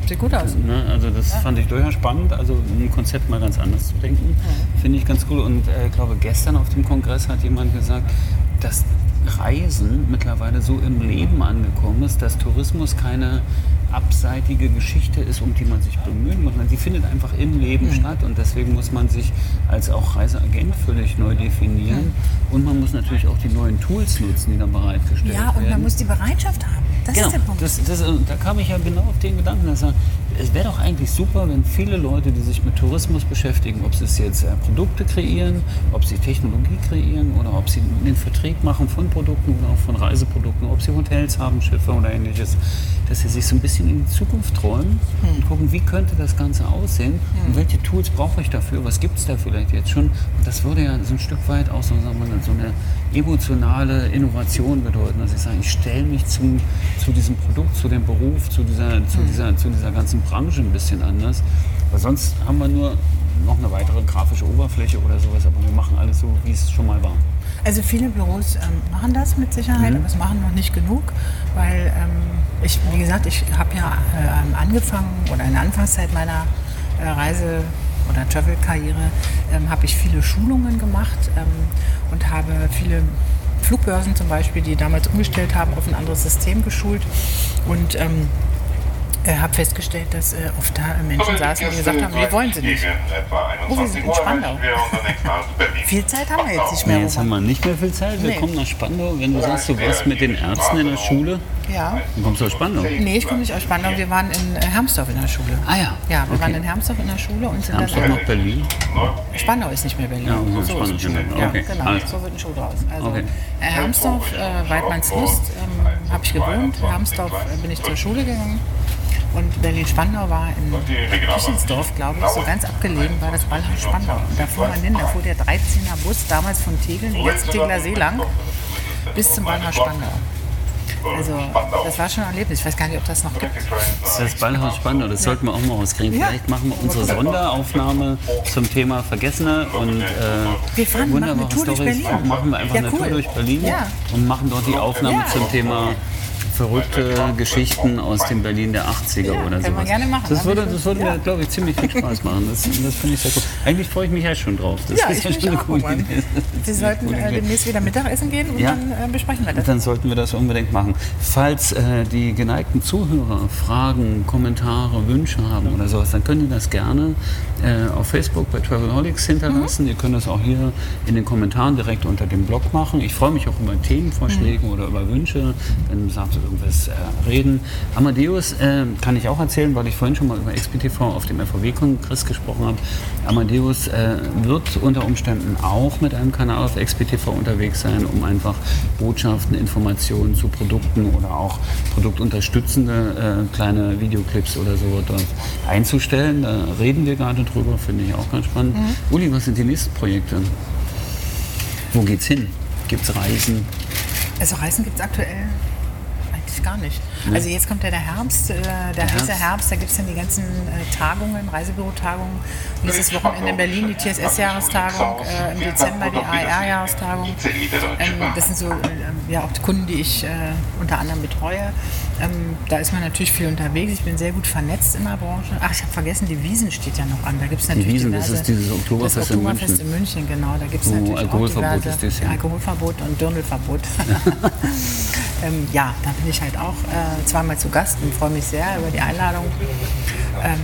sieht gut aus. Ne, also das ja. fand ich durchaus spannend, also ein Konzept mal ganz anders zu denken, mhm. finde ich ganz cool. Und äh, ich äh, glaube, gestern auf dem Kongress hat jemand gesagt, dass Reisen mittlerweile so im Leben angekommen ist, dass Tourismus keine abseitige Geschichte ist, um die man sich bemühen muss. Sie findet einfach im Leben mhm. statt und deswegen muss man sich als auch Reiseagent völlig neu definieren. Mhm. Und man muss natürlich auch die neuen Tools nutzen, die dann bereitgestellt werden. Ja, und man muss die Bereitschaft haben. Das genau, ist der Punkt. Das, das, da kam ich ja genau auf den Gedanken, dass er, es wäre doch eigentlich super, wenn viele Leute, die sich mit Tourismus beschäftigen, ob sie es jetzt äh, Produkte kreieren, ob sie Technologie kreieren oder ob sie den Vertrieb machen von Produkten oder auch von Reiseprodukten, ob sie Hotels haben, Schiffe oder ähnliches, dass sie sich so ein bisschen in die Zukunft träumen hm. und gucken, wie könnte das Ganze aussehen hm. und welche Tools brauche ich dafür, was gibt es da vielleicht jetzt schon. Und das würde ja so ein Stück weit auch so, sagen wir, so eine emotionale Innovation bedeuten, dass ich sage, ich stelle mich zum, zu diesem Produkt, zu dem Beruf, zu dieser, zu, hm. dieser, zu dieser ganzen Branche ein bisschen anders. Weil sonst haben wir nur noch eine weitere grafische Oberfläche oder sowas, aber wir machen alles so, wie es schon mal war. Also viele Büros ähm, machen das mit Sicherheit, mhm. aber es machen noch nicht genug, weil ähm, ich, wie gesagt, ich habe ja äh, angefangen oder in der Anfangszeit meiner äh, Reise oder Travel-Karriere ähm, habe ich viele Schulungen gemacht ähm, und habe viele Flugbörsen zum Beispiel, die damals umgestellt haben, auf ein anderes System geschult und ich habe festgestellt, dass äh, oft da Menschen saßen, die gesagt haben, wir wollen sie nicht. Oh, wir sind in Spandau. viel Zeit haben wir jetzt nicht mehr. Nee, jetzt haben wir nicht mehr viel Zeit. Wir nee. kommen nach Spandau. Wenn du sagst, du warst mit den Ärzten in der Schule, ja. dann kommst du aus Spandau. Nee, ich komme nicht aus Spandau. Wir waren in äh, Hermsdorf in der Schule. Ah ja. Ja, wir okay. waren in Hermsdorf in der Schule und sind Hermsdorf noch Berlin? Spandau ist nicht mehr Berlin. Ja, so, so ist Schule. Okay. Ja, genau. Also. So wird ein Schuh draus. Also okay. Äh, Hermsdorf, äh, Weidmannslust, ähm, habe ich gewohnt. Hermsdorf äh, bin ich zur Schule gegangen. Und Berlin-Spandau war in Küchensdorf, glaube ich, so ganz abgelegen war das Ballhaus Spandau. Und da fuhr man hin, da fuhr der 13er Bus, damals von Tegeln, jetzt Tegler See lang, bis zum Ballhaus Spandau. Also, das war schon ein Erlebnis. Ich weiß gar nicht, ob das noch gibt. Das ist das Ballhaus Spandau, das sollten wir auch mal rauskriegen. Ja. Vielleicht machen wir unsere Sonderaufnahme zum Thema Vergessene und äh, wir fahren, wunderbare machen eine Tour Storys. Durch Berlin. Machen wir einfach ja, cool. eine Tour durch Berlin ja. und machen dort die Aufnahme zum Thema verrückte Geschichten aus dem Berlin der 80er ja, oder so. gerne machen. Das würde, das würde ja. mir, glaube ich, ziemlich viel Spaß machen. Das, das finde ich sehr cool. Eigentlich freue ich mich ja schon drauf. Das ja, ist ja schon eine coole Idee. Wir sollten äh, demnächst wieder Mittagessen gehen und dann äh, besprechen wir das. Dann sollten wir das unbedingt machen. Falls äh, die geneigten Zuhörer Fragen, Kommentare, Wünsche haben oder sowas, dann können die das gerne äh, auf Facebook bei Travelholics hinterlassen. Mhm. Ihr könnt das auch hier in den Kommentaren direkt unter dem Blog machen. Ich freue mich auch über Themenvorschläge mhm. oder über Wünsche. Dann sagt irgendwas äh, reden. Amadeus äh, kann ich auch erzählen, weil ich vorhin schon mal über XPTV auf dem FVW-Kongress gesprochen habe. Amadeus äh, wird unter Umständen auch mit einem Kanal auf XPTV unterwegs sein, um einfach Botschaften, Informationen zu Produkten oder auch produktunterstützende äh, kleine Videoclips oder so dort einzustellen. Da reden wir gerade drüber, finde ich auch ganz spannend. Mhm. Uli, was sind die nächsten Projekte? Wo geht's hin? Gibt es Reisen? Also Reisen gibt es aktuell gar nicht. Nee. Also jetzt kommt ja der Herbst, äh, der, der heiße Herbst. Herbst, da gibt es dann die ganzen äh, Tagungen, Reisebürotagungen. Nächstes Wochenende in Berlin die TSS-Jahrestagung, äh, im Dezember die AER-Jahrestagung. Ähm, das sind so äh, ja auch Kunden, die ich äh, unter anderem betreue. Ähm, da ist man natürlich viel unterwegs. Ich bin sehr gut vernetzt in der Branche. Ach, ich habe vergessen, die Wiesen steht ja noch an. Da gibt es natürlich die Wiesen, diverse, das ist dieses Oktoberfest, das Oktoberfest in, München. in München. Genau, da gibt es natürlich Alkoholverbot auch diverse, ist das, ja. Alkoholverbot und Dirndlverbot. ähm, ja, da bin ich halt auch äh, zweimal zu Gast und freue mich sehr über die Einladung. Ähm,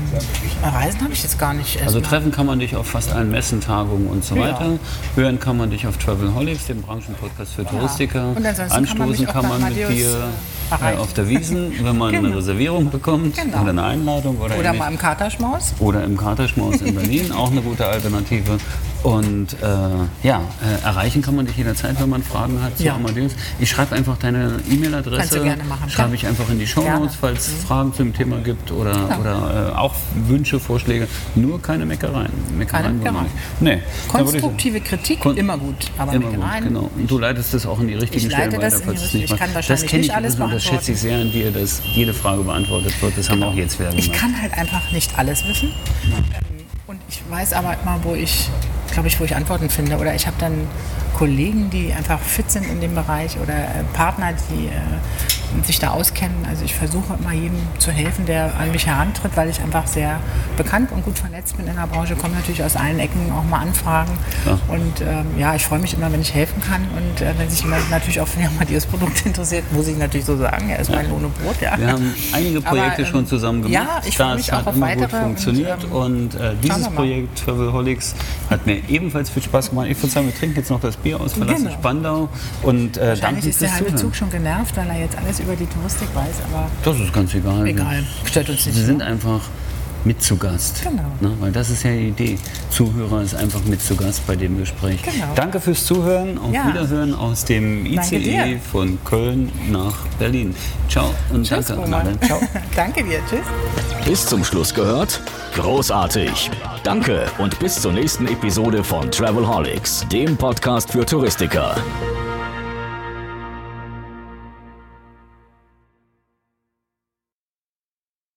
Reisen habe ich jetzt gar nicht. Also treffen kann man dich auf fast allen Messen, Tagungen und so ja. weiter. Hören kann man dich auf Travelholics, dem Branchenpodcast für Touristiker. Und Anstoßen kann man, kann man mit dir äh, auf der Wiesen, wenn man genau. eine Reservierung bekommt genau. oder eine Einladung. Oder, oder mal im Katerschmaus. Oder im Katerschmaus in Berlin, auch eine gute Alternative. Und äh, ja, äh, erreichen kann man dich jederzeit, wenn man Fragen hat zu Ja. Amadeus. Ich schreibe einfach deine E-Mail-Adresse. Kannst du gerne machen. Schreibe Ja. ich einfach in die Show Notes, falls es Fragen zum Thema gibt oder, Ja. oder äh, auch Wünsche, Vorschläge. Nur keine Meckereien. Meckereien Keine Meckereien. Nee. Konstruktive Kritik, Kon- immer gut. Aber Immer gut, Meckereien, genau. Und du leitest das auch in die richtigen Ich Stellen das weiter, falls es nicht ich kann Das wahrscheinlich kenne ich nicht alles und das schätze ich sehr an dir, dass jede Frage beantwortet wird. Das haben wir auch jetzt wieder gemacht. Ich kann halt einfach nicht alles wissen. Ähm, Und ich weiß aber immer, wo ich, glaube ich, wo ich Antworten finde. Oder ich habe dann Kollegen, die einfach fit sind in dem Bereich oder äh, Partner, die äh, sich da auskennen. Also ich versuche immer jedem zu helfen, der an mich herantritt, weil ich einfach sehr bekannt und gut vernetzt bin in der Branche. Kommen natürlich aus allen Ecken auch mal Anfragen. Ja. Und ähm, ja, ich freue mich immer, wenn ich helfen kann. Und äh, wenn sich jemand natürlich auch für die Amadeus-Produkte interessiert, muss ich natürlich so sagen, er ist mein Lohn und Brot. Ja. Wir haben einige Aber, Projekte ähm, schon zusammen gemacht. ja, ich freue mich auch hat auf immer weitere gut funktioniert. und, Und, ähm, äh, dieses. Projekt Travelholics hat mir ebenfalls viel Spaß gemacht. Ich würde sagen, wir trinken jetzt noch das Bier aus, verlassen Genau. Spandau und äh, Wahrscheinlich ist der halbe. Zug schon genervt, weil er jetzt alles über die Touristik weiß, aber Das ist ganz egal. egal, stört uns nicht. Sie sind einfach mit zu Gast. Genau. Ne? Weil das ist ja die Idee. Zuhörer ist einfach mit zu Gast bei dem Gespräch. Genau. Danke fürs Zuhören. Auf Ja. Wiederhören aus dem ICE von Köln nach Berlin. Ciao und Tschüss, danke Roman. Ciao. Danke dir, tschüss. Bis zum Schluss gehört? Großartig. Danke und bis zur nächsten Episode von Travelholics, dem Podcast für Touristiker.